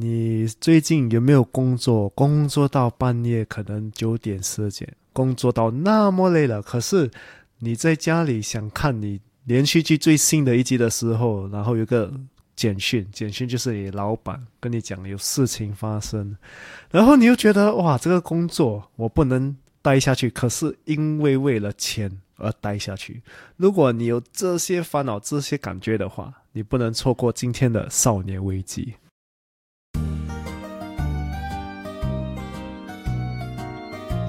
你最近有没有工作？工作到半夜，可能九点十点，工作到那么累了，可是你在家里想看你连续剧最新的一集的时候，然后有个简讯，简讯就是你老板跟你讲有事情发生，然后你又觉得哇，这个工作我不能待下去，可是因为为了钱而待下去。如果你有这些烦恼、这些感觉的话，你不能错过今天的少年危机。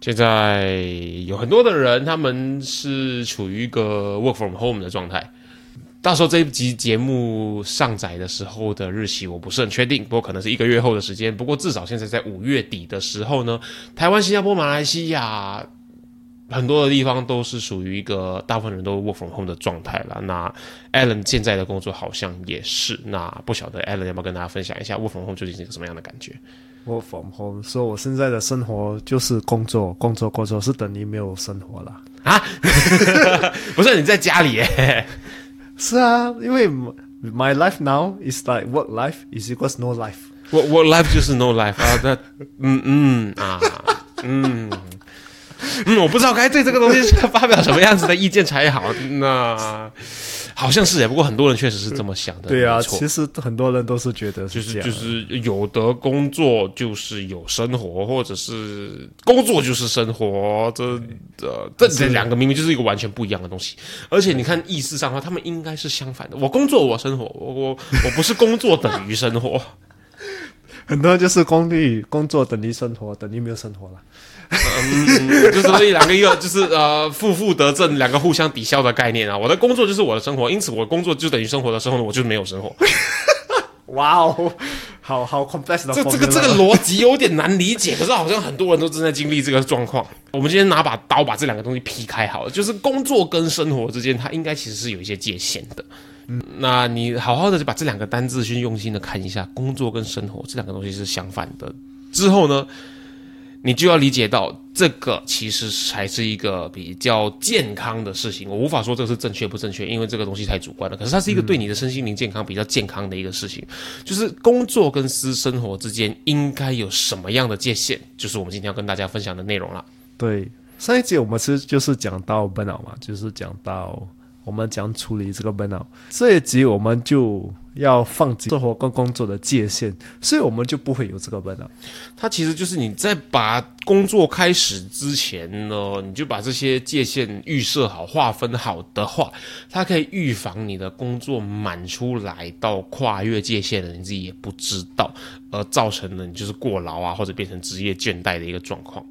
现在有很多的人，他们是处于一个 work from home 的状态。到时候这一集节目上载的时候的日期我不是很确定，不过可能是一个月后的时间。不过至少现在在五月底的时候呢，台湾、新加坡、马来西亚很多的地方都是属于一个大部分人都 work from home 的状态了。那 Alan 现在的工作好像也是。那不晓得 Alan 要不要跟大家分享一下 work from home 究竟是一个什么样的感觉？我 from home，说我现在的生活就是工作，工作，工作，是等于没有生活了啊？不是你在家里耶？是啊，因为 my life now is like work life is equals no life。work work life 就是 no life 啊？那嗯嗯啊嗯嗯，我不知道该对这个东西发表什么样子的意见才好。那。好像是哎，不过很多人确实是这么想的。对啊，其实很多人都是觉得就是就是有的工作就是有生活，或者是工作就是生活，这呃这这两个明明就是一个完全不一样的东西。而且你看意思上的话，他们应该是相反的。我工作，我生活，我我我不是工作等于生活。很多人就是工地工作等于生活，等于没有生活了。嗯，就是一两个一个就是呃负负得正，两个互相抵消的概念啊。我的工作就是我的生活，因此我工作就等于生活的时候呢，我就没有生活。哇哦，好好 complex 的。这这个这个逻辑有点难理解，可是好像很多人都正在经历这个状况。我们今天拿把刀把这两个东西劈开好了，就是工作跟生活之间，它应该其实是有一些界限的。嗯，那你好好的就把这两个单字去用心的看一下，工作跟生活这两个东西是相反的。之后呢？你就要理解到，这个其实才是一个比较健康的事情。我无法说这个是正确不正确，因为这个东西太主观了。可是它是一个对你的身心灵健康比较健康的一个事情。就是工作跟私生活之间应该有什么样的界限，就是我们今天要跟大家分享的内容了。对，上一节我们是就是讲到 burnout 嘛，就是讲到。我们怎样处理这个 burnout，这一集我们就要放弃生活跟工作的界限，所以我们就不会有这个 burnout。它其实就是你在把工作开始之前呢，你就把这些界限预设好、划分好的话，它可以预防你的工作满出来到跨越界限的你自己也不知道，而造成了你就是过劳啊，或者变成职业倦怠的一个状况。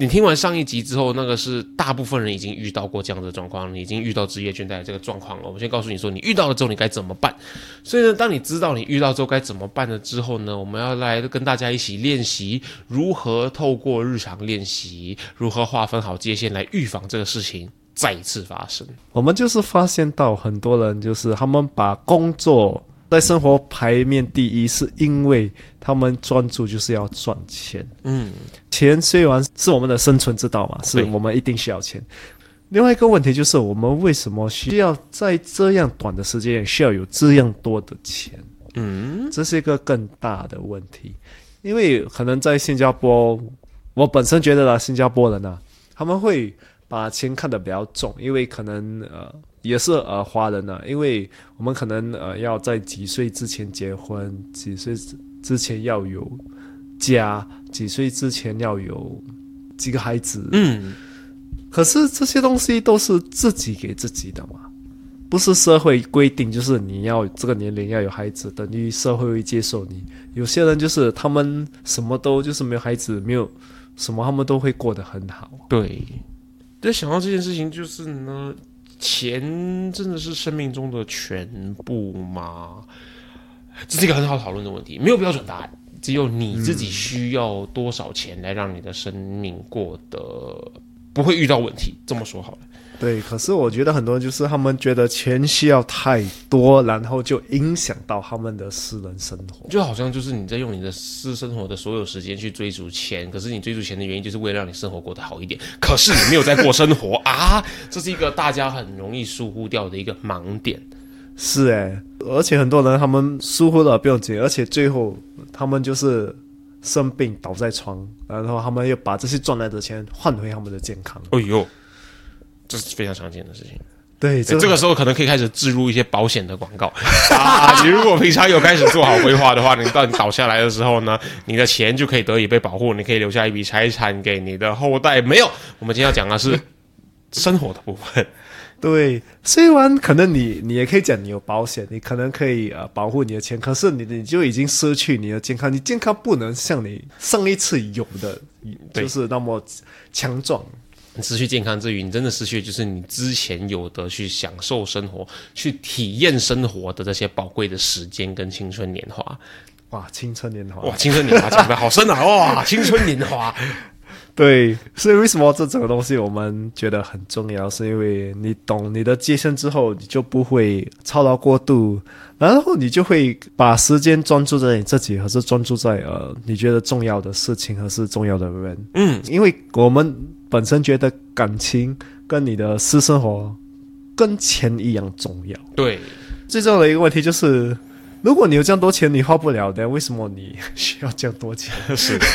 你听完上一集之后，那个是大部分人已经遇到过这样的状况，你已经遇到职业倦怠这个状况了。我们先告诉你说，你遇到了之后你该怎么办。所以呢，当你知道你遇到之后该怎么办了之后呢，我们要来跟大家一起练习如何透过日常练习，如何划分好界限来预防这个事情再一次发生。我们就是发现到很多人就是他们把工作。在生活排面第一，是因为他们专注就是要赚钱。嗯，钱虽然是我们的生存之道嘛，是我们一定需要钱。另外一个问题就是，我们为什么需要在这样短的时间需要有这样多的钱？嗯，这是一个更大的问题。因为可能在新加坡，我本身觉得啦，新加坡人呢，他们会把钱看得比较重，因为可能呃。也是呃，华人呢，因为我们可能呃要在几岁之前结婚，几岁之前要有家，几岁之前要有几个孩子。嗯，可是这些东西都是自己给自己的嘛，不是社会规定，就是你要这个年龄要有孩子，等于社会会接受你。有些人就是他们什么都就是没有孩子，没有什么，他们都会过得很好。对，在想到这件事情，就是呢。钱真的是生命中的全部吗？这是一个很好讨论的问题，没有标准答案，只有你自己需要多少钱来让你的生命过得不会遇到问题。这么说好了。对，可是我觉得很多人就是他们觉得钱需要太多，然后就影响到他们的私人生活，就好像就是你在用你的私生活的所有时间去追逐钱，可是你追逐钱的原因就是为了让你生活过得好一点，可是你没有在过生活啊，这是一个大家很容易疏忽掉的一个盲点。是哎，而且很多人他们疏忽了不要紧，而且最后他们就是生病倒在床，然后他们又把这些赚来的钱换回他们的健康。哎呦！这是非常常见的事情。对，这个时候可能可以开始置入一些保险的广告 啊。你如果平常有开始做好规划的话，你到你倒下来的时候呢，你的钱就可以得以被保护，你可以留下一笔财产给你的后代。没有，我们今天要讲的是生活的部分。对，虽然可能你你也可以讲你有保险，你可能可以呃保护你的钱，可是你你就已经失去你的健康，你健康不能像你上一次有的，就是那么强壮。失去健康之余，你真的失去就是你之前有的去享受生活、去体验生活的这些宝贵的时间跟青春年华。哇，青春年华！哇，青春年华讲的好深啊！哇，青春年华。对，所以为什么这整个东西我们觉得很重要？是因为你懂你的界限之后，你就不会操劳过度，然后你就会把时间专注在你自己，还是专注在呃你觉得重要的事情，还是重要的人。嗯，因为我们本身觉得感情跟你的私生活跟钱一样重要。对，最重要的一个问题就是，如果你有这样多钱，你花不了的，为什么你 需要这样多钱？是。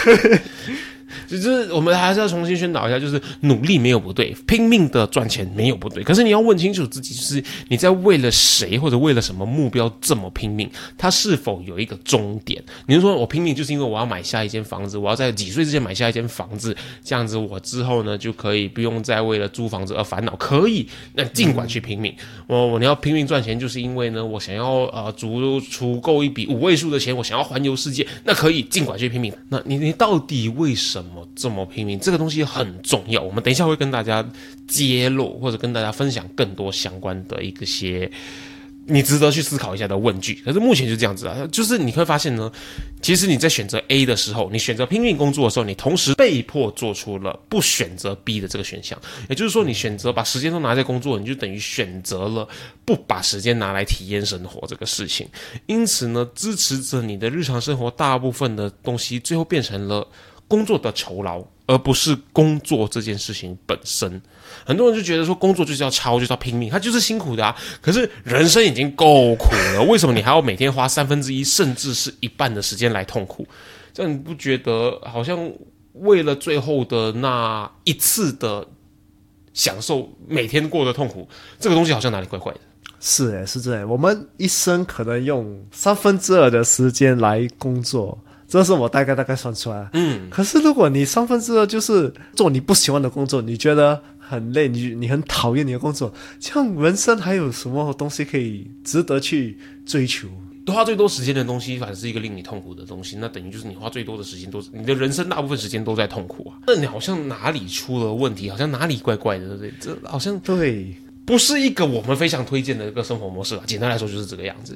就是我们还是要重新宣导一下，就是努力没有不对，拼命的赚钱没有不对。可是你要问清楚自己，就是你在为了谁或者为了什么目标这么拼命？它是否有一个终点？你是说我拼命就是因为我要买下一间房子，我要在几岁之前买下一间房子，这样子我之后呢就可以不用再为了租房子而烦恼？可以，那尽管去拼命。我我你要拼命赚钱，就是因为呢我想要呃足足够一笔五位数的钱，我想要环游世界，那可以尽管去拼命。那你你到底为什么？怎么这么拼命，这个东西很重要。我们等一下会跟大家揭露，或者跟大家分享更多相关的一些。你值得去思考一下的问句，可是目前就这样子啊，就是你会发现呢，其实你在选择 A 的时候，你选择拼命工作的时候，你同时被迫做出了不选择 B 的这个选项，也就是说，你选择把时间都拿在工作，你就等于选择了不把时间拿来体验生活这个事情。因此呢，支持着你的日常生活大部分的东西，最后变成了工作的酬劳。而不是工作这件事情本身，很多人就觉得说工作就是要超，就是要拼命，他就是辛苦的啊。可是人生已经够苦了，为什么你还要每天花三分之一甚至是一半的时间来痛苦？这样你不觉得好像为了最后的那一次的享受，每天过得痛苦，这个东西好像哪里怪怪的？是诶，是这样。我们一生可能用三分之二的时间来工作。这是我大概大概算出来。嗯，可是如果你三分之二就是做你不喜欢的工作，你觉得很累，你你很讨厌你的工作，这样人生还有什么东西可以值得去追求？花最多时间的东西，反正是一个令你痛苦的东西，那等于就是你花最多的时间都是你的人生大部分时间都在痛苦啊。那你好像哪里出了问题，好像哪里怪怪的，对不对？这好像对，不是一个我们非常推荐的一个生活模式啊。简单来说就是这个样子。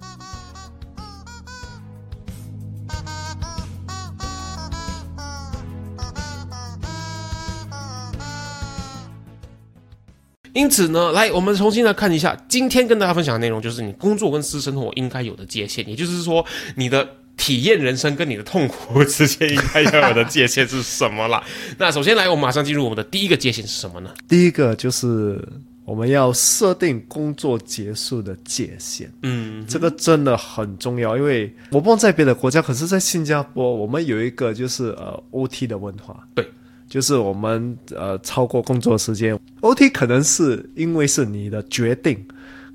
因此呢，来，我们重新来看一下今天跟大家分享的内容，就是你工作跟私生活应该有的界限，也就是说，你的体验人生跟你的痛苦之间应该要有的界限是什么了。那首先来，我们马上进入我们的第一个界限是什么呢？第一个就是我们要设定工作结束的界限。嗯，这个真的很重要，因为我不知道在别的国家，可是在新加坡，我们有一个就是呃 OT 的文化。对。就是我们呃超过工作时间，OT 可能是因为是你的决定，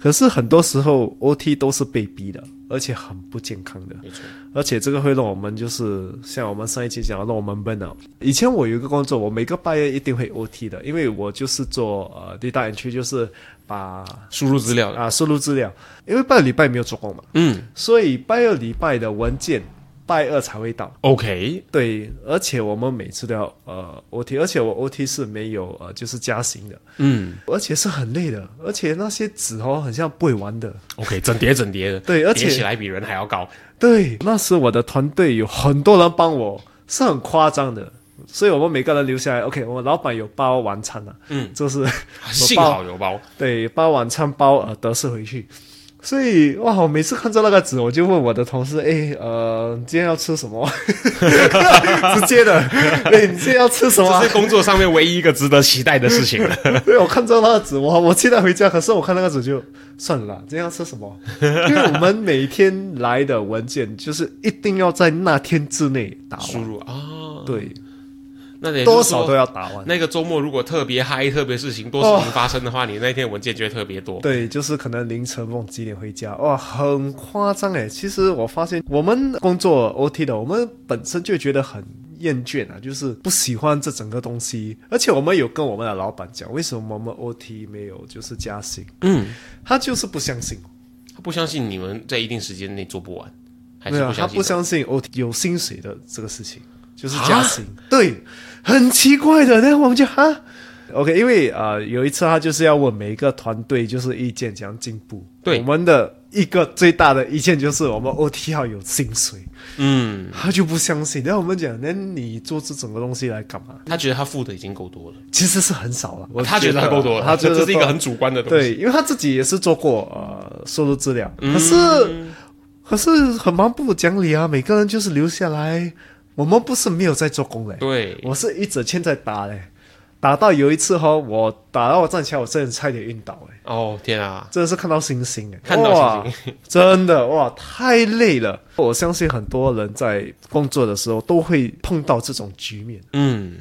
可是很多时候 OT 都是被逼的，而且很不健康的。没错，而且这个会让我们就是像我们上一期讲，让我们 burn out。以前我有一个工作，我每个半月一定会 OT 的，因为我就是做呃 data entry，就是把输入资料。的，啊输入资料，因为半个礼拜没有做工嘛，嗯。所以半二礼拜的文件拜二才会到。，OK，对，而且我们每次都要呃 OT，而且我 OT 是没有呃就是加薪的，嗯而且是很累的，而且那些纸哦很像不会玩的。，OK，整叠整叠的，对而且叠起来比人还要高，对，那时我的团队有很多人帮我，是很夸张的，所以我们每个人留下来。OK，我们老板有包晚餐啊，嗯，就是 幸好有包，对包晚餐包呃德式回去。所以哇，我每次看到那个纸，我就问我的同事：“哎，呃，今天要吃什么？” 直接的，哎，你今天要吃什么啊这？是工作上面唯一一个值得期待的事情了。对，我看到那个纸，我我期待回家，可是我看那个纸就算了啦，今天要吃什么？因为我们每天来的文件就是一定要在那天之内打完，输入啊，对，那得多少都要打完。那个周末如果特别嗨、特别事情多事情发生的话，你那天文件就会特别多。对，就是可能凌晨梦几点回家，哇，很夸张诶。其实我发现我们工作 OT 的，我们本身就觉得很厌倦啊，就是不喜欢这整个东西。而且我们有跟我们的老板讲，为什么我们 OT 没有就是加薪，嗯，他就是不相信。他不相信你们在一定时间内做不完，还是不相信？不相信 OT 有薪水的这个事情，就是加薪。对，很奇怪的。然后我们就哈，OK，因为啊、呃有一次他就是要问每一个团队就是意见怎样进步。对我们的一个最大的意见就是我们 OT 要有薪水，嗯，他就不相信。然后我们讲，那你做这整个东西来干嘛？他觉得他付的已经够多了，其实是很少了。我他觉得他够多了，他觉得够这是一个很主观的东西。对，因为他自己也是做过呃收入资料，嗯可是、可是很蛮不讲理啊，每个人就是留下来，我们不是没有在做工嘞，对，我是一直欠在打嘞，打到有一次哈，我打到我站起来，我真的差点晕倒哎，哦天啊，真的是看到星星哎，看到星星，真的哇，太累了。我相信很多人在工作的时候都会碰到这种局面。嗯，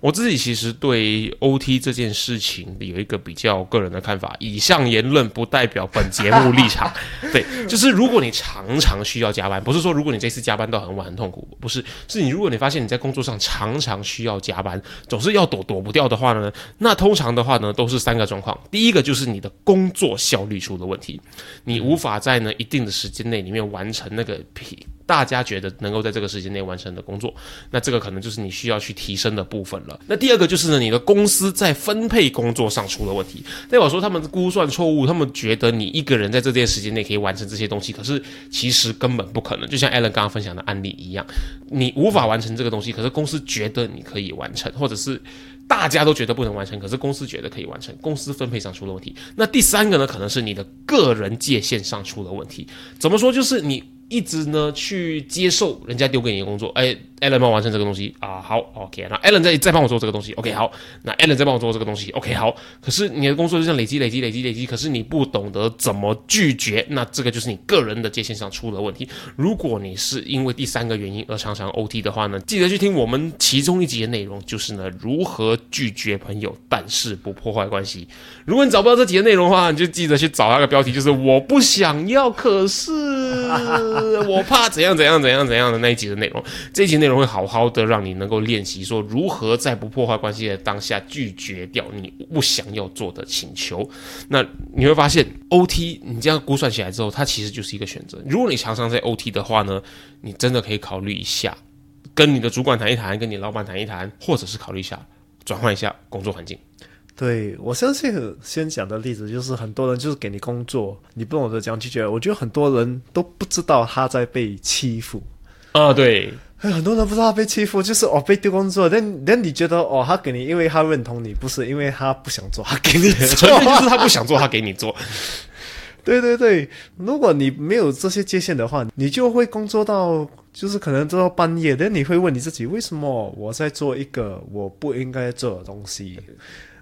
我自己其实对 OT 这件事情有一个比较个人的看法，以上言论不代表本节目立场。对，就是如果你常常需要加班，不是说如果你这次加班到很晚很痛苦，不是，是你如果你发现你在工作上常常需要加班，总是要躲躲不掉的话呢，那通常的话话呢都是三个状况。第一个就是你的工作效率出了问题，你无法在呢一定的时间内里面完成那个大家觉得能够在这个时间内完成的工作，那这个可能就是你需要去提升的部分了。那第二个就是呢，你的公司在分配工作上出了问题，代表说他们估算错误，他们觉得你一个人在这段时间内可以完成这些东西，可是其实根本不可能。就像 Alan 刚刚分享的案例一样，你无法完成这个东西，可是公司觉得你可以完成，或者是。大家都觉得不能完成，可是公司觉得可以完成，公司分配上出了问题。那第三个呢，可能是你的个人界限上出了问题。怎么说？就是你一直呢去接受人家丢给你的工作，哎，Alan 帮我完成这个东西啊，好，OK，那 Alan 再再帮我做这个东西，OK，好，那 Alan 再帮我做这个东西，OK，好。可是你的工作就像累积、累积、累积、累积，可是你不懂得怎么拒绝，那这个就是你个人的界限上出了问题。如果你是因为第三个原因而常常 OT 的话呢，记得去听我们其中一集的内容，就是呢如何拒绝朋友，但是不破坏关系。如果你找不到这集的内容的话，你就记得去找那个标题，就是我不想要，可是我怕怎样怎样怎样怎样的那一集的内容。这一集内容会好好的让你能够练习说如何在不破坏关系的当下拒绝掉你不想要做的请求。那你会发现，OT 你这样估算起来之后，它其实就是一个选择。如果你常常在 OT 的话呢，你真的可以考虑一下，跟你的主管谈一谈，跟你老板谈一谈，或者是考虑一下转换一下工作环境。对我相信先讲的例子就是很多人就是给你工作，你不懂得讲拒绝。我觉得很多人都不知道他在被欺负。啊，对，哎，很多人不知道他被欺负，就是哦被丢工作，但但你觉得哦他给你，因为他认同你，不是因为他不想做，他给你 做纯粹就是他不想做，他给你做。对对对，如果你没有这些界限的话，你就会工作到就是可能做到半夜，但你会问你自己，为什么我在做一个我不应该做的东西，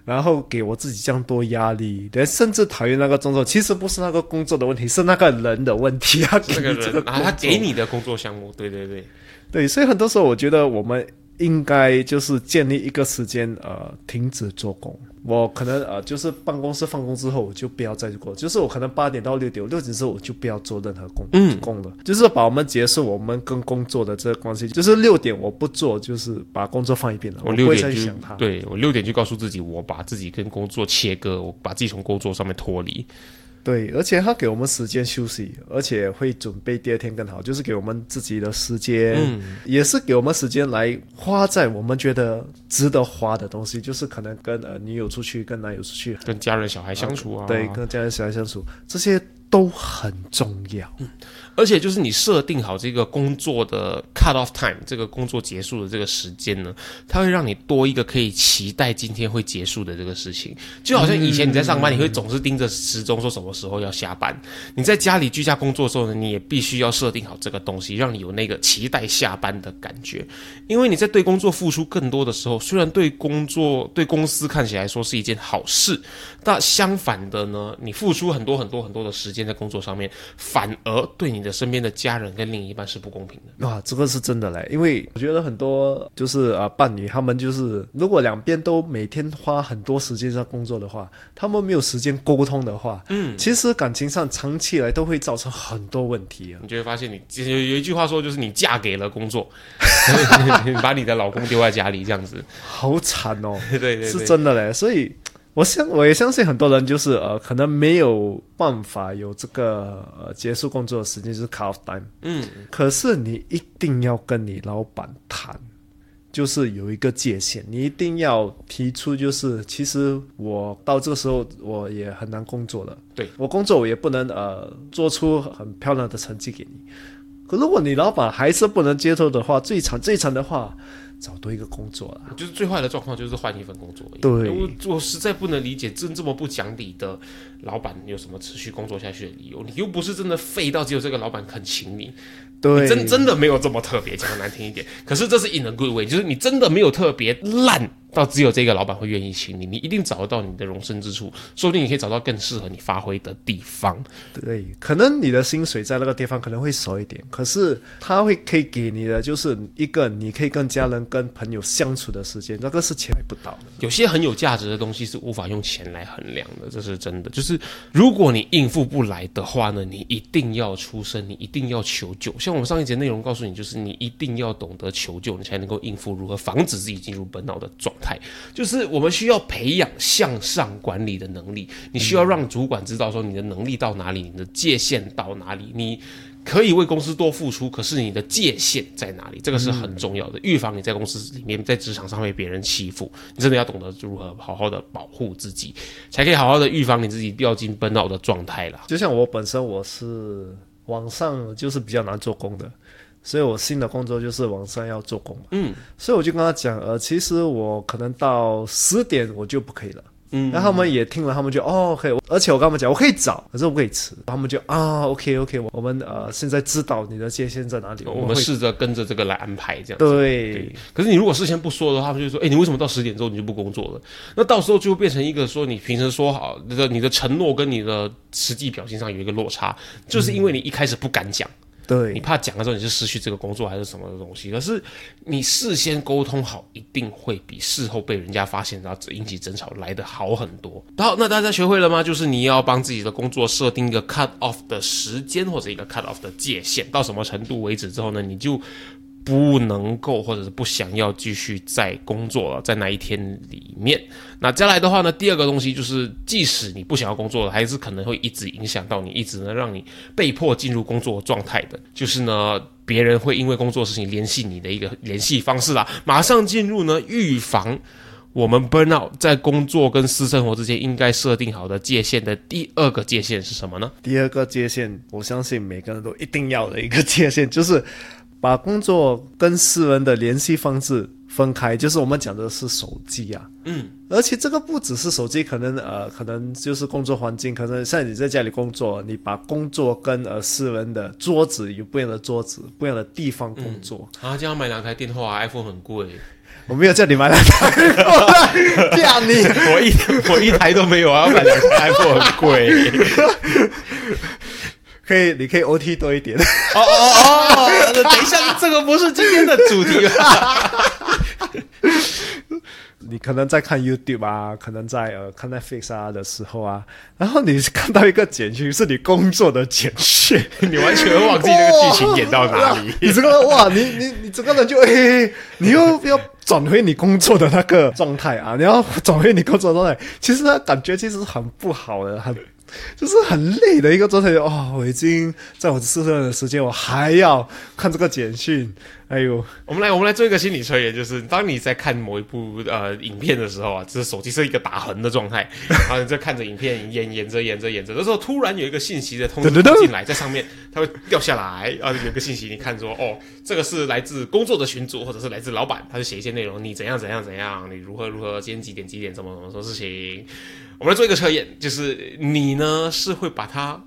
然后给我自己这样多压力，连甚至讨厌那个工作，其实不是那个工作的问题，是那个人的问题。啊给这个你这个人啊，他给你的工作项目，对对对，对，所以很多时候我觉得我们应该就是建立一个时间，呃，停止做工。我可能呃，就是办公室放工之后，我就不要再过，就是我可能八点到六点，六点之后我就不要做任何工工了，就是把我们结束我们跟工作的这个关系，就是六点我不做，就是把工作放一边了。我六点就对我六点就告诉自己，我把自己跟工作切割，我把自己从工作上面脱离。对，而且他给我们时间休息，而且会准备第二天更好，就是给我们自己的时间，嗯，也是给我们时间来花在我们觉得值得花的东西，就是可能跟呃女友出去，跟男友出去，跟家人小孩相处啊，对，跟家人小孩相处，这些都很重要。而且就是你设定好这个工作的 cut off time，这个工作结束的这个时间呢，它会让你多一个可以期待今天会结束的这个事情。就好像以前你在上班，你会总是盯着时钟说什么时候要下班；你在家里居家工作的时候呢，你也必须要设定好这个东西，让你有那个期待下班的感觉。因为你在对工作付出更多的时候，虽然对工作对公司看起来说是一件好事，但相反的呢，你付出很多很多很多的时间在工作上面，反而对你的。身边的家人跟另一半是不公平的。啊，这个是真的嘞，因为我觉得很多就是啊伴侣，他们就是如果两边都每天花很多时间在工作的话，他们没有时间沟通的话，嗯，其实感情上长期来都会造成很多问题啊。你就会发现，你有有一句话说，就是你嫁给了工作，你 把你的老公丢在家里这样子，好惨哦，对对，是真的嘞，所以。我相我也相信很多人就是呃，可能没有办法有这个呃结束工作的时间，就是 cut off time。嗯，可是你一定要跟你老板谈，就是有一个界限，你一定要提出，就是其实我到这个时候我也很难工作了。对我工作我也不能呃做出很漂亮的成绩给你。可如果你老板还是不能接受的话，最惨最惨的话。找多一个工作了，就是最坏的状况就是换一份工作。对，我我实在不能理解，真这么不讲理的老板有什么持续工作下去的理由？你又不是真的废到只有这个老板肯请你，对，真真的没有这么特别，讲的难听一点。可是这是 in a good way，就是你真的没有特别烂。到只有这个老板会愿意请你，你一定找得到你的容身之处，说不定你可以找到更适合你发挥的地方。对，可能你的薪水在那个地方可能会少一点，可是他会可以给你的就是一个你可以跟家人、跟朋友相处的时间，那个是钱买不到的。有些很有价值的东西是无法用钱来衡量的，这是真的。就是如果你应付不来的话呢，你一定要出声，你一定要求救。像我们上一节内容告诉你，就是你一定要懂得求救，你才能够应付如何防止自己进入本脑的状。态就是我们需要培养向上管理的能力，你需要让主管知道说你的能力到哪里，你的界限到哪里，你可以为公司多付出，可是你的界限在哪里？这个是很重要的，预防你在公司里面在职场上被别人欺负，你真的要懂得如何好好的保护自己，才可以好好的预防你自己掉进奔闹的状态了。就像我本身我是网上就是比较难做工的。所以我新的工作就是晚上要做工嘛，嗯，所以我就跟他讲，呃，其实我可能到十点我就不可以了，嗯，然后他们也听了，他们就哦可以，而且我跟他们讲，我可以早，可是我不可以迟，他们就啊，OK OK，我们呃现在知道你的界限在哪里，我们试着跟着这个来安排这样，对，可是你如果事先不说的话，他们就说，哎，你为什么到十点之后你就不工作了？那到时候就会变成一个说你平时说好的你的承诺跟你的实际表现上有一个落差，就是因为你一开始不敢讲。对你怕讲的时候你就失去这个工作还是什么的东西？可是你事先沟通好，一定会比事后被人家发现然后引起争吵来得好很多。好，那大家学会了吗？就是你要帮自己的工作设定一个 cut off 的时间或者一个 cut off 的界限，到什么程度为止之后呢？你就。不能够，或者是不想要继续在工作了，在那一天里面。那将来的话呢，第二个东西就是，即使你不想要工作了，还是可能会一直影响到你，一直呢让你被迫进入工作状态的。就是呢，别人会因为工作事情联系你的一个联系方式啦。马上进入呢，预防我们 burn out 在工作跟私生活之间应该设定好的界限的第二个界限是什么呢？第二个界限，我相信每个人都一定要的一个界限就是。把工作跟私人的联系方式分开，就是我们讲的是手机啊。嗯，而且这个不只是手机，可能呃，可能就是工作环境，可能像你在家里工作，你把工作跟呃私人的桌子有不一样的桌子，不一样的地方工作。啊，就要买两台电话，iPhone 很贵。我没有叫你买两台，这样你 我一我一台都没有啊，买两台 iPhone 很贵。可以，你可以 OT 多一点。哦哦哦！等一下，这个不是今天的主题吧？你可能在看 YouTube 啊，可能在呃看 Netflix 啊的时候啊，然后你看到一个简讯是你工作的简讯，你完全会忘记那个剧情演到哪里。你这个哇，你你你整个人就哎，你又要转回你工作的那个状态啊，你要转回你工作状态，其实感觉其实很不好的，很。就是很累的一个状态哦，我已经在我四十的时间，我还要看这个简讯。哎呦，我们来，我们来做一个心理测验，就是当你在看某一部呃影片的时候啊，就是手机是一个打横的状态，然后你在看着影片演演着演着演着的时候，突然有一个信息的通知进来，在上面它会掉下来啊，有个信息你看说哦，这个是来自工作的群组或者是来自老板，他就写一些内容，你怎样怎样怎样，你如何如何，今天几点几点怎么怎么做事情。我们来做一个测验，就是你呢是会把它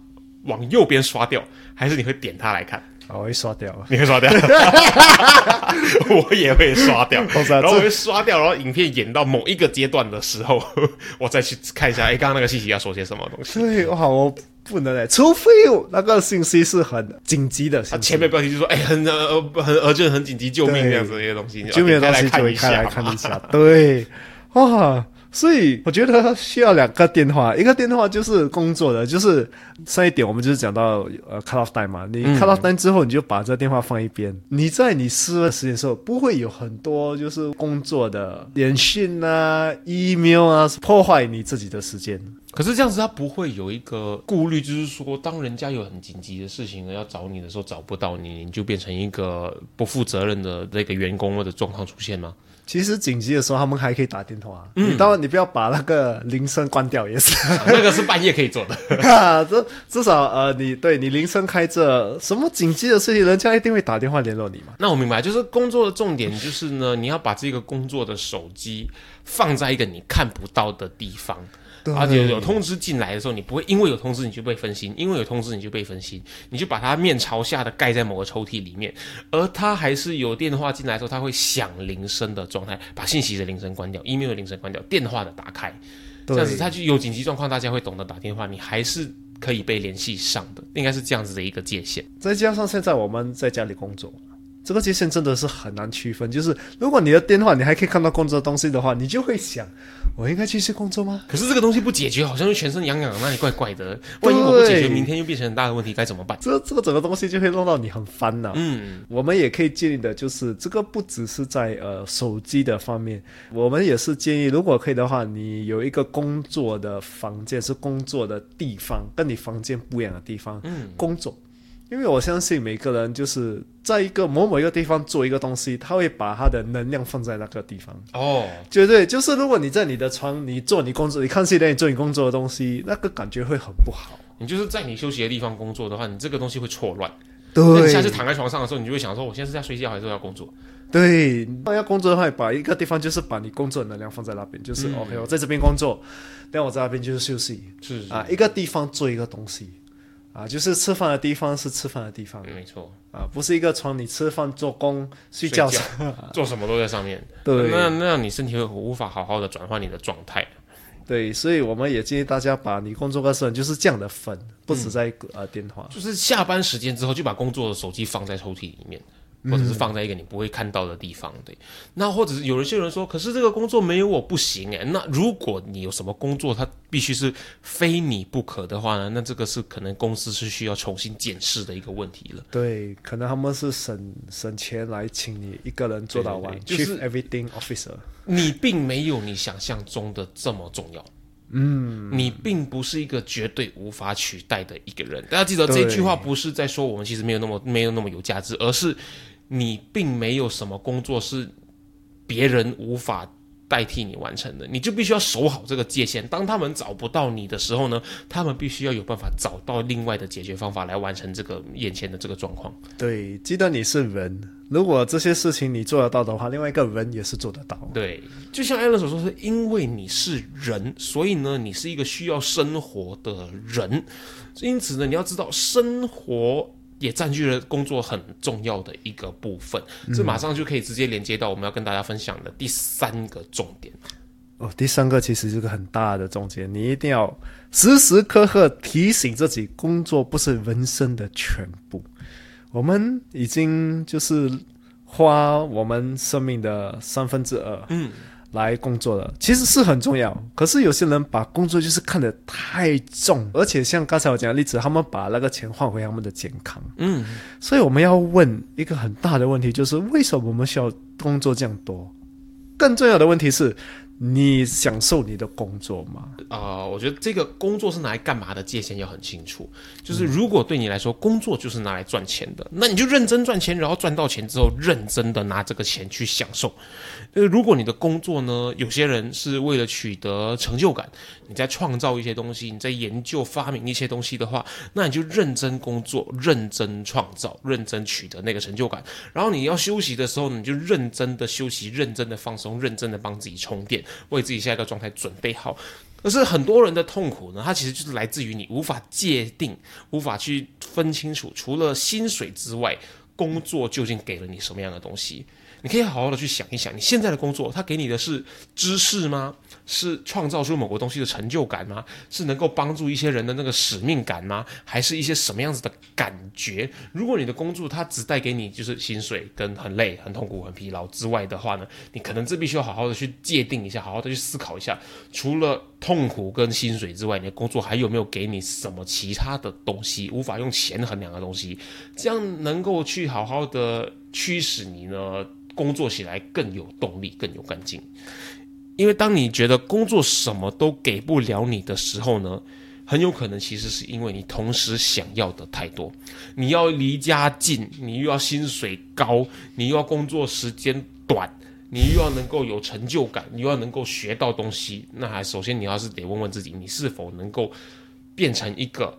往右边刷掉，还是你会点它来看？我会刷掉，你会刷掉，我也会刷掉，然后我会刷掉，然后影片演到某一个阶段的时候，我再去看一下，哎，刚刚那个信息要说些什么东西？对，哇，我不能哎，除非那个信息是很紧急的，前面标题就说，哎，很呃很而且很紧急，救命这样子一些东西，就来看一下，看一下，对，哇。所以我觉得需要两个电话，一个电话就是工作的，就是上一点我们就是讲到呃 cut off time 嘛，你 cut off time 之后，你就把这电话放一边。你在你私人时间的时候，不会有很多就是工作的电讯啊、email 啊破坏你自己的时间。可是这样子，他不会有一个顾虑，就是说，当人家有很紧急的事情要找你的时候找不到你，你就变成一个不负责任的那个员工或者状况出现吗？其实紧急的时候，他们还可以打电话。嗯当然，你不要把那个铃声关掉，也是。那个是半夜可以做的。这至少呃，你对你铃声开着，什么紧急的事情，人家一定会打电话联络你嘛。那我明白，就是工作的重点就是呢，你要把这个工作的手机放在一个你看不到的地方。而且有通知进来的时候，你不会因为有通知你就被分心，因为有通知你就被分心，你就把它面朝下的盖在某个抽屉里面，而它还是有电话进来的时候，它会响铃声的状态，把信息的铃声关掉，email 的铃声关掉，电话的打开，这样子它就有紧急状况，大家会懂得打电话，你还是可以被联系上的，应该是这样子的一个界限。再加上现在我们在家里工作。这个界限真的是很难区分。就是如果你的电话你还可以看到工作的东西的话，你就会想，我应该继续工作吗？可是这个东西不解决，好像又全身痒痒，那里怪怪的。万一我不解决，明天又变成很大的问题，该怎么办？这这个整个东西就会弄到你很烦恼。嗯，我们也可以建议的，就是这个不只是在呃手机的方面，我们也是建议，如果可以的话，你有一个工作的房间，是工作的地方，跟你房间不一样的地方，嗯，工作。因为我相信每个人就是在一个某某一个地方做一个东西，他会把他的能量放在那个地方。哦，绝对就是如果你在你的床，你做你工作，你看戏，你做你工作的东西，那个感觉会很不好。你就是在你休息的地方工作的话，你这个东西会错乱。对，你下次躺在床上的时候，你就会想说，我现在是在睡觉还是要工作？对，那要工作的话，把一个地方就是把你工作的能量放在那边，就是 OK，我在这边工作，但我在那边就是休息。是啊，一个地方做一个东西。啊，就是吃饭的地方是吃饭的地方，没错啊，不是一个床，你吃饭、做工、睡觉，做什么都在上面。对，那那样你身体会无法好好的转换你的状态。对，所以我们也建议大家把你工作的时候就是这样的分，不止在呃电话，就是下班时间之后就把工作的手机放在抽屉里面。或者是放在一个你不会看到的地方，对。那或者是有一些人说，可是这个工作没有我不行诶。那如果你有什么工作，它必须是非你不可的话呢？那这个是可能公司是需要重新检视的一个问题了。对，可能他们是省省钱来请你一个人做到完，就是 everything officer。你并没有你想象中的这么重要。嗯，你并不是一个绝对无法取代的一个人。大家记得这句话不是在说我们其实没有那么没有那么有价值，而是。你并没有什么工作是别人无法代替你完成的，你就必须要守好这个界限。当他们找不到你的时候呢，他们必须要有办法找到另外的解决方法来完成这个眼前的这个状况。对，记得你是人，如果这些事情你做得到的话，另外一个人也是做得到。对，就像艾伦所说，是因为你是人，所以呢，你是一个需要生活的人，因此呢，你要知道生活。也占据了工作很重要的一个部分，这马上就可以直接连接到我们要跟大家分享的第三个重点。哦，第三个其实是个很大的重点，你一定要时时刻刻提醒自己，工作不是人生的全部。我们已经就是花我们生命的三分之二，嗯，来工作的，其实是很重要。可是有些人把工作就是看得太重，而且像刚才我讲的例子，他们把那个钱换回他们的健康。嗯，所以我们要问一个很大的问题，就是为什么我们需要工作这样多？更重要的问题是。你享受你的工作吗？啊，我觉得这个工作是拿来干嘛的界限要很清楚。就是如果对你来说，工作就是拿来赚钱的，那你就认真赚钱，然后赚到钱之后，认真的拿这个钱去享受。呃，如果你的工作呢，有些人是为了取得成就感，你在创造一些东西，你在研究发明一些东西的话，那你就认真工作，认真创造，认真取得那个成就感。然后你要休息的时候，你就认真的休息，认真的放松，认真的帮自己充电。为自己下一个状态准备好，可是很多人的痛苦呢，它其实就是来自于你无法界定、无法去分清楚，除了薪水之外，工作究竟给了你什么样的东西？你可以好好的去想一想，你现在的工作，它给你的是知识吗？是创造出某个东西的成就感吗？是能够帮助一些人的那个使命感吗？还是一些什么样子的感觉？如果你的工作它只带给你就是薪水跟很累、很痛苦、很疲劳之外的话呢，你可能这必须要好好的去界定一下，好好的去思考一下，除了痛苦跟薪水之外，你的工作还有没有给你什么其他的东西？无法用钱衡量的东西，这样能够去好好的驱使你呢？工作起来更有动力，更有干劲。因为当你觉得工作什么都给不了你的时候呢，很有可能其实是因为你同时想要的太多。你要离家近，你又要薪水高，你又要工作时间短，你又要能够有成就感，你又要能够学到东西。那还首先你要是得问问自己，你是否能够变成一个。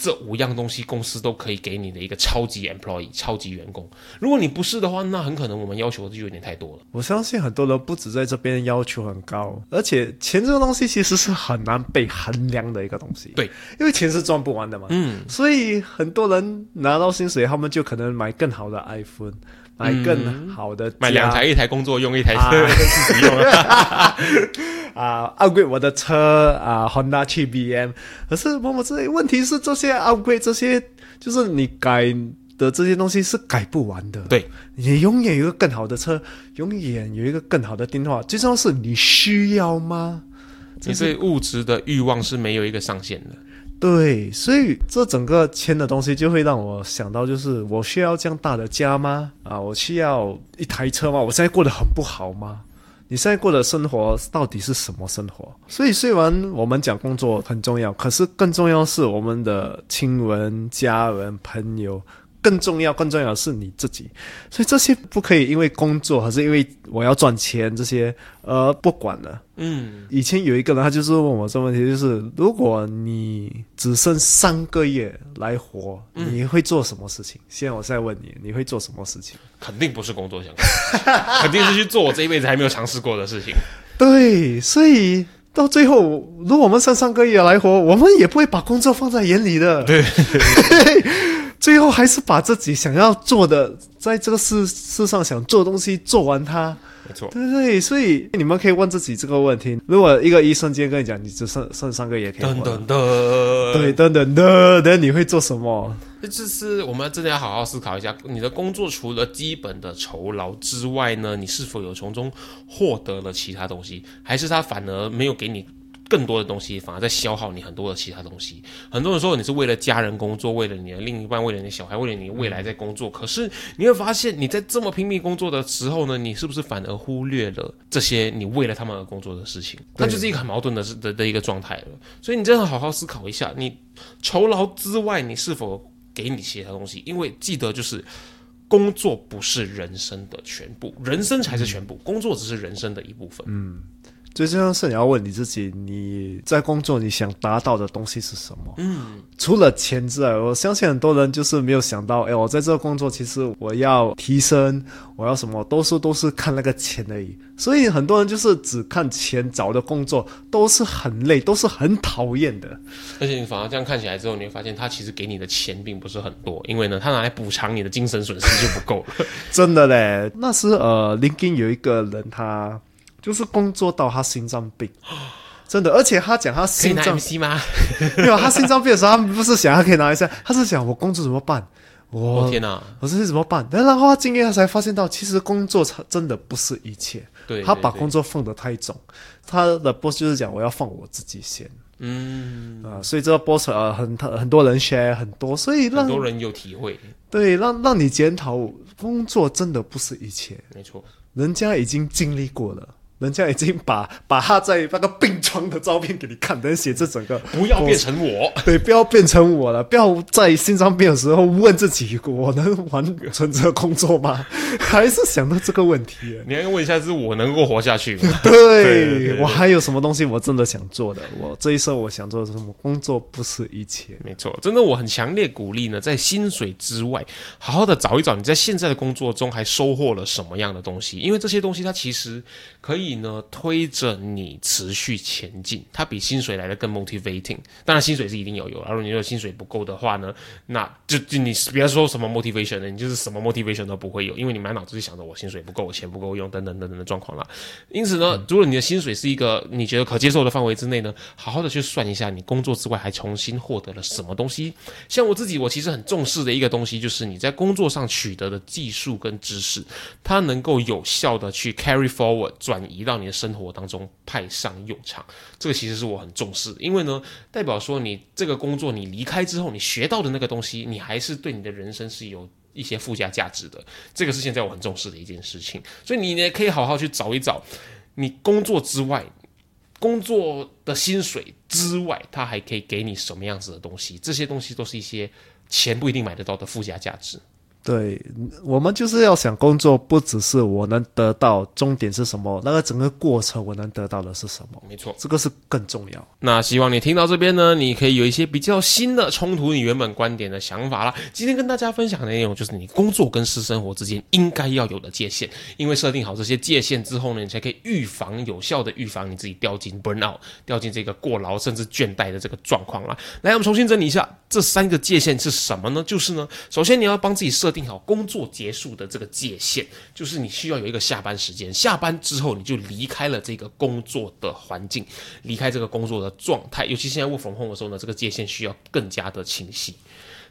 这五样东西，公司都可以给你的一个超级 employee、超级员工。如果你不是的话，那很可能我们要求的就有点太多了。我相信很多人不止在这边要求很高，而且钱这个东西其实是很难被衡量的一个东西。对，因为钱是赚不完的嘛。嗯，所以很多人拿到薪水，他们就可能买更好的 iPhone。买更好的，买两台，一台工作用，一台车自己用。啊，upgrade 我的车啊，Honda 去 BM。可是某某这问题是这些 upgrade 这些，就是你改的这些东西是改不完的。对，你永远有一个更好的车，永远有一个更好的电话。最重要是你需要吗？你对物质的欲望是没有一个上限的。对，所以这整个签的东西就会让我想到，就是我需要这样大的家吗？啊，我需要一台车吗？我现在过得很不好吗？你现在过的生活到底是什么生活？所以虽然我们讲工作很重要，可是更重要是我们的亲人、家人、朋友。更重要，更重要的是你自己，所以这些不可以因为工作，还是因为我要赚钱这些，呃，不管了。嗯，以前有一个人，他就是问我这个问题，就是如果你只剩三个月来活，你会做什么事情？现在我再问你，你会做什么事情？肯定不是工作相关，肯定是去做我这一辈子还没有尝试过的事情。对，所以到最后，如果我们剩三个月来活，我们也不会把工作放在眼里的。对。最后还是把自己想要做的，在这个世世上想做的东西做完它。没错，对对，所以你们可以问自己这个问题：如果一个医生今天跟你讲，你只剩剩三个月可以活，对，等等的，等你会做什么？这就是我们真的要好好思考一下，你的工作除了基本的酬劳之外呢，你是否有从中获得了其他东西，还是他反而没有给你？更多的东西反而在消耗你很多的其他东西。很多人说你是为了家人工作，为了你的另一半，为了你的小孩，为了你未来在工作。可是你会发现，你在这么拼命工作的时候呢，你是不是反而忽略了这些你为了他们而工作的事情？那就是一个很矛盾的的的一个状态了。所以你真的好好思考一下，你酬劳之外，你是否给你其他东西？因为记得，就是工作不是人生的全部，人生才是全部，工作只是人生的一部分。嗯。最重要是你要问你自己，你在工作你想达到的东西是什么？嗯，除了钱之外，我相信很多人就是没有想到，哎，我在这个工作其实我要提升，我要什么，都是都是看那个钱而已。所以很多人就是只看钱，找的工作都是很累，都是很讨厌的。而且你反而这样看起来之后，你会发现他其实给你的钱并不是很多，因为呢，他拿来补偿你的精神损失就不够了。真的嘞，那时呃，林根有一个人他。就是工作到他心脏病，真的，而且他讲他心脏吗？没有，他心脏病的时候，他不是想他可以拿一下，他是想我工作怎么办？我天哪！我这是怎么办？然后他今天才发现到，其实工作真的不是一切。对，他把工作放得太重，他的 boss 就是讲我要放我自己先。嗯啊，所以这个 boss 啊，很很多人 share 很多，所以让很多人有体会。对，让让你检讨，工作真的不是一切。没错，人家已经经历过了。人家已经把把他在那个病床的照片给你看，等写这整个不要变成我，对，不要变成我了，不要在心脏病的时候问自己，我能完成这个工作吗？还是想到这个问题？你要问一下，是我能够活下去吗？对 我还有什么东西我真的想做的？我这一生我想做的是什么？工作不是一切，没错，真的我很强烈鼓励呢，在薪水之外，好好的找一找你在现在的工作中还收获了什么样的东西，因为这些东西它其实可以。呢，推着你持续前进，它比薪水来的更 motivating。当然，薪水是一定要有，而如果你的薪水不够的话呢，那就就你别说什么 motivation 了，你就是什么 motivation 都不会有，因为你满脑子就想着我薪水不够，我钱不够用，等等等等的状况了。因此呢，如果你的薪水是一个你觉得可接受的范围之内呢，好好的去算一下，你工作之外还重新获得了什么东西。像我自己，我其实很重视的一个东西，就是你在工作上取得的技术跟知识，它能够有效的去 carry forward 转移。到你的生活当中派上用场，这个其实是我很重视，因为呢，代表说你这个工作你离开之后，你学到的那个东西，你还是对你的人生是有一些附加价值的。这个是现在我很重视的一件事情，所以你呢可以好好去找一找，你工作之外，工作的薪水之外，它还可以给你什么样子的东西？这些东西都是一些钱不一定买得到的附加价值。对我们就是要想工作，不只是我能得到终点是什么，那个整个过程我能得到的是什么？没错，这个是更重要。那希望你听到这边呢，你可以有一些比较新的冲突你原本观点的想法啦。今天跟大家分享的内容就是你工作跟私生活之间应该要有的界限，因为设定好这些界限之后呢，你才可以预防有效的预防你自己掉进 burnout，掉进这个过劳甚至倦怠的这个状况啦。来，我们重新整理一下这三个界限是什么呢？就是呢，首先你要帮自己设。定好工作结束的这个界限，就是你需要有一个下班时间。下班之后，你就离开了这个工作的环境，离开这个工作的状态。尤其现在我缝缝的时候呢，这个界限需要更加的清晰。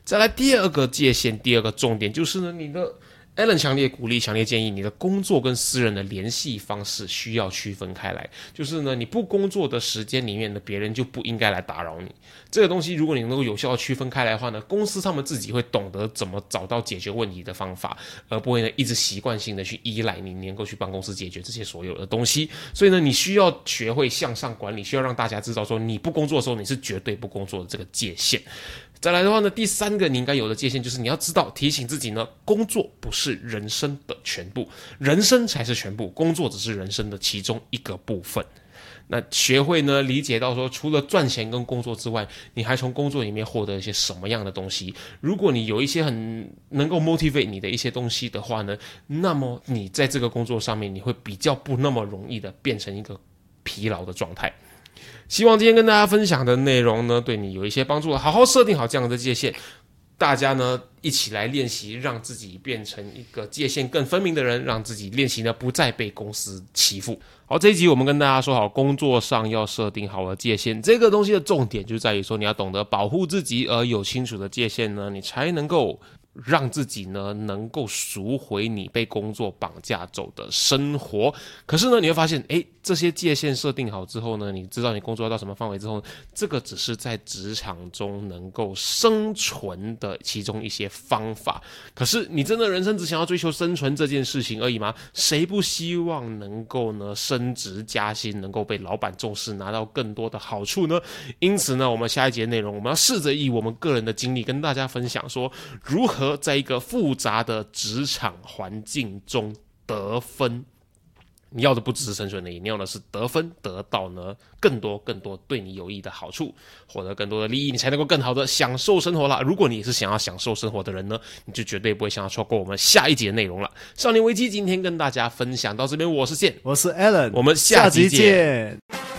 再来第二个界限，第二个重点就是呢，你的。Allen 强烈鼓励、强烈建议，你的工作跟私人的联系方式需要区分开来。就是呢，你不工作的时间里面呢，别人就不应该来打扰你。这个东西，如果你能够有效的区分开来的话呢，公司他们自己会懂得怎么找到解决问题的方法，而不会呢一直习惯性的去依赖你，能够去帮公司解决这些所有的东西。所以呢，你需要学会向上管理，需要让大家知道说，你不工作的时候，你是绝对不工作的这个界限。再来的话呢，第三个你应该有的界限就是你要知道提醒自己呢，工作不是人生的全部，人生才是全部，工作只是人生的其中一个部分。那学会呢理解到说，除了赚钱跟工作之外，你还从工作里面获得一些什么样的东西？如果你有一些很能够 motivate 你的一些东西的话呢，那么你在这个工作上面，你会比较不那么容易的变成一个疲劳的状态。希望今天跟大家分享的内容呢，对你有一些帮助。好好设定好这样的界限，大家呢一起来练习，让自己变成一个界限更分明的人，让自己练习呢不再被公司欺负。好，这一集我们跟大家说好，工作上要设定好了界限，这个东西的重点就在于说，你要懂得保护自己，而有清楚的界限呢，你才能够。让自己呢能够赎回你被工作绑架走的生活，可是呢你会发现，诶，这些界限设定好之后呢，你知道你工作到什么范围之后，这个只是在职场中能够生存的其中一些方法。可是你真的人生只想要追求生存这件事情而已吗？谁不希望能够呢升职加薪，能够被老板重视，拿到更多的好处呢？因此呢，我们下一节内容我们要试着以我们个人的经历跟大家分享说如何。在一个复杂的职场环境中得分，你要的不只是生存能力，你要的是得分，得到呢更多更多对你有益的好处，获得更多的利益，你才能够更好的享受生活了。如果你是想要享受生活的人呢，你就绝对不会想要错过我们下一节内容了。少年危机今天跟大家分享到这边，我是剑，我是 Alan，我们下集见。